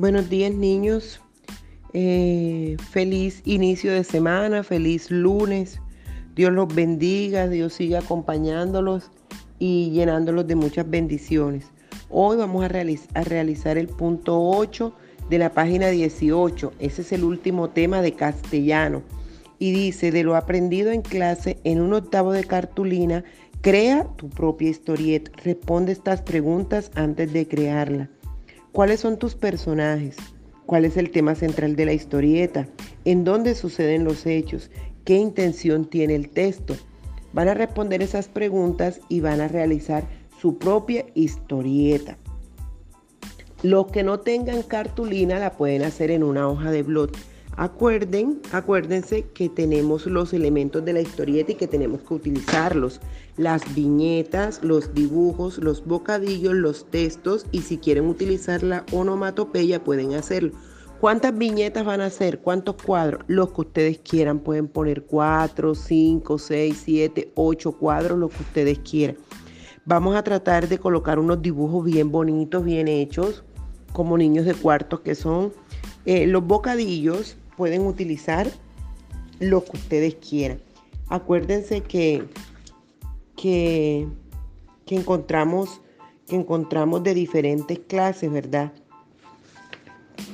Buenos días niños, eh, feliz inicio de semana, feliz lunes. Dios los bendiga, Dios siga acompañándolos y llenándolos de muchas bendiciones. Hoy vamos a, a realizar el punto 8 de la página 18. Ese es el último tema de castellano. Y dice, de lo aprendido en clase en un octavo de cartulina, crea tu propia historieta. Responde estas preguntas antes de crearla. ¿Cuáles son tus personajes? ¿Cuál es el tema central de la historieta? ¿En dónde suceden los hechos? ¿Qué intención tiene el texto? Van a responder esas preguntas y van a realizar su propia historieta. Los que no tengan cartulina la pueden hacer en una hoja de blog Acuerden, acuérdense que tenemos los elementos de la historieta y que tenemos que utilizarlos. Las viñetas, los dibujos, los bocadillos, los textos y si quieren utilizar la onomatopeya pueden hacerlo. ¿Cuántas viñetas van a hacer? ¿Cuántos cuadros? Los que ustedes quieran. Pueden poner cuatro, cinco, seis, siete, ocho cuadros, lo que ustedes quieran. Vamos a tratar de colocar unos dibujos bien bonitos, bien hechos, como niños de cuartos que son. Eh, los bocadillos pueden utilizar lo que ustedes quieran. Acuérdense que, que, encontramos, que encontramos de diferentes clases, ¿verdad?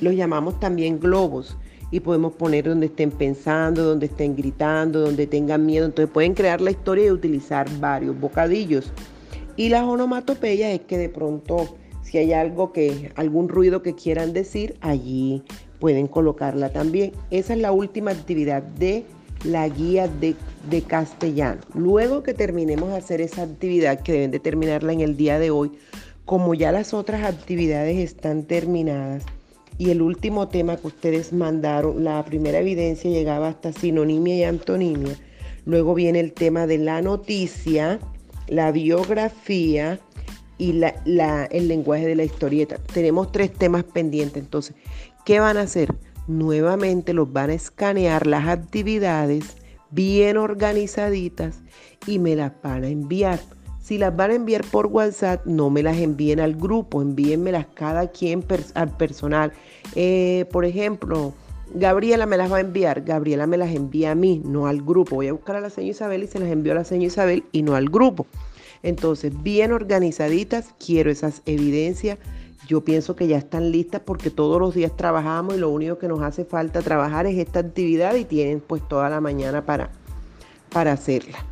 Los llamamos también globos y podemos poner donde estén pensando, donde estén gritando, donde tengan miedo. Entonces pueden crear la historia y utilizar varios bocadillos. Y las onomatopeyas es que de pronto si hay algo que, algún ruido que quieran decir, allí pueden colocarla también. Esa es la última actividad de la guía de, castellano. Luego que terminemos de hacer esa actividad, que deben de terminarla en el día de hoy, como ya las otras actividades están terminadas y el último tema que ustedes mandaron, la primera evidencia llegaba hasta sinonimia y antonimia, luego viene el tema de la noticia, la biografía y la, el lenguaje de la historieta. Tenemos tres temas pendientes, entonces ¿Qué van a hacer? Nuevamente los van a escanear las actividades bien organizaditas y me las van a enviar. Si las van a enviar por WhatsApp, no me las envíen al grupo, envíenmelas cada quien al personal. Eh, por ejemplo, Gabriela me las va a enviar, Gabriela me las envía a mí, no al grupo. Voy a buscar a la señora Isabel y se las envío a la señora Isabel y no al grupo. Entonces, bien organizaditas, quiero esas evidencias yo pienso que ya están listas porque todos los días trabajamos y lo único que nos hace falta trabajar es esta actividad y tienen pues toda la mañana para, para hacerla.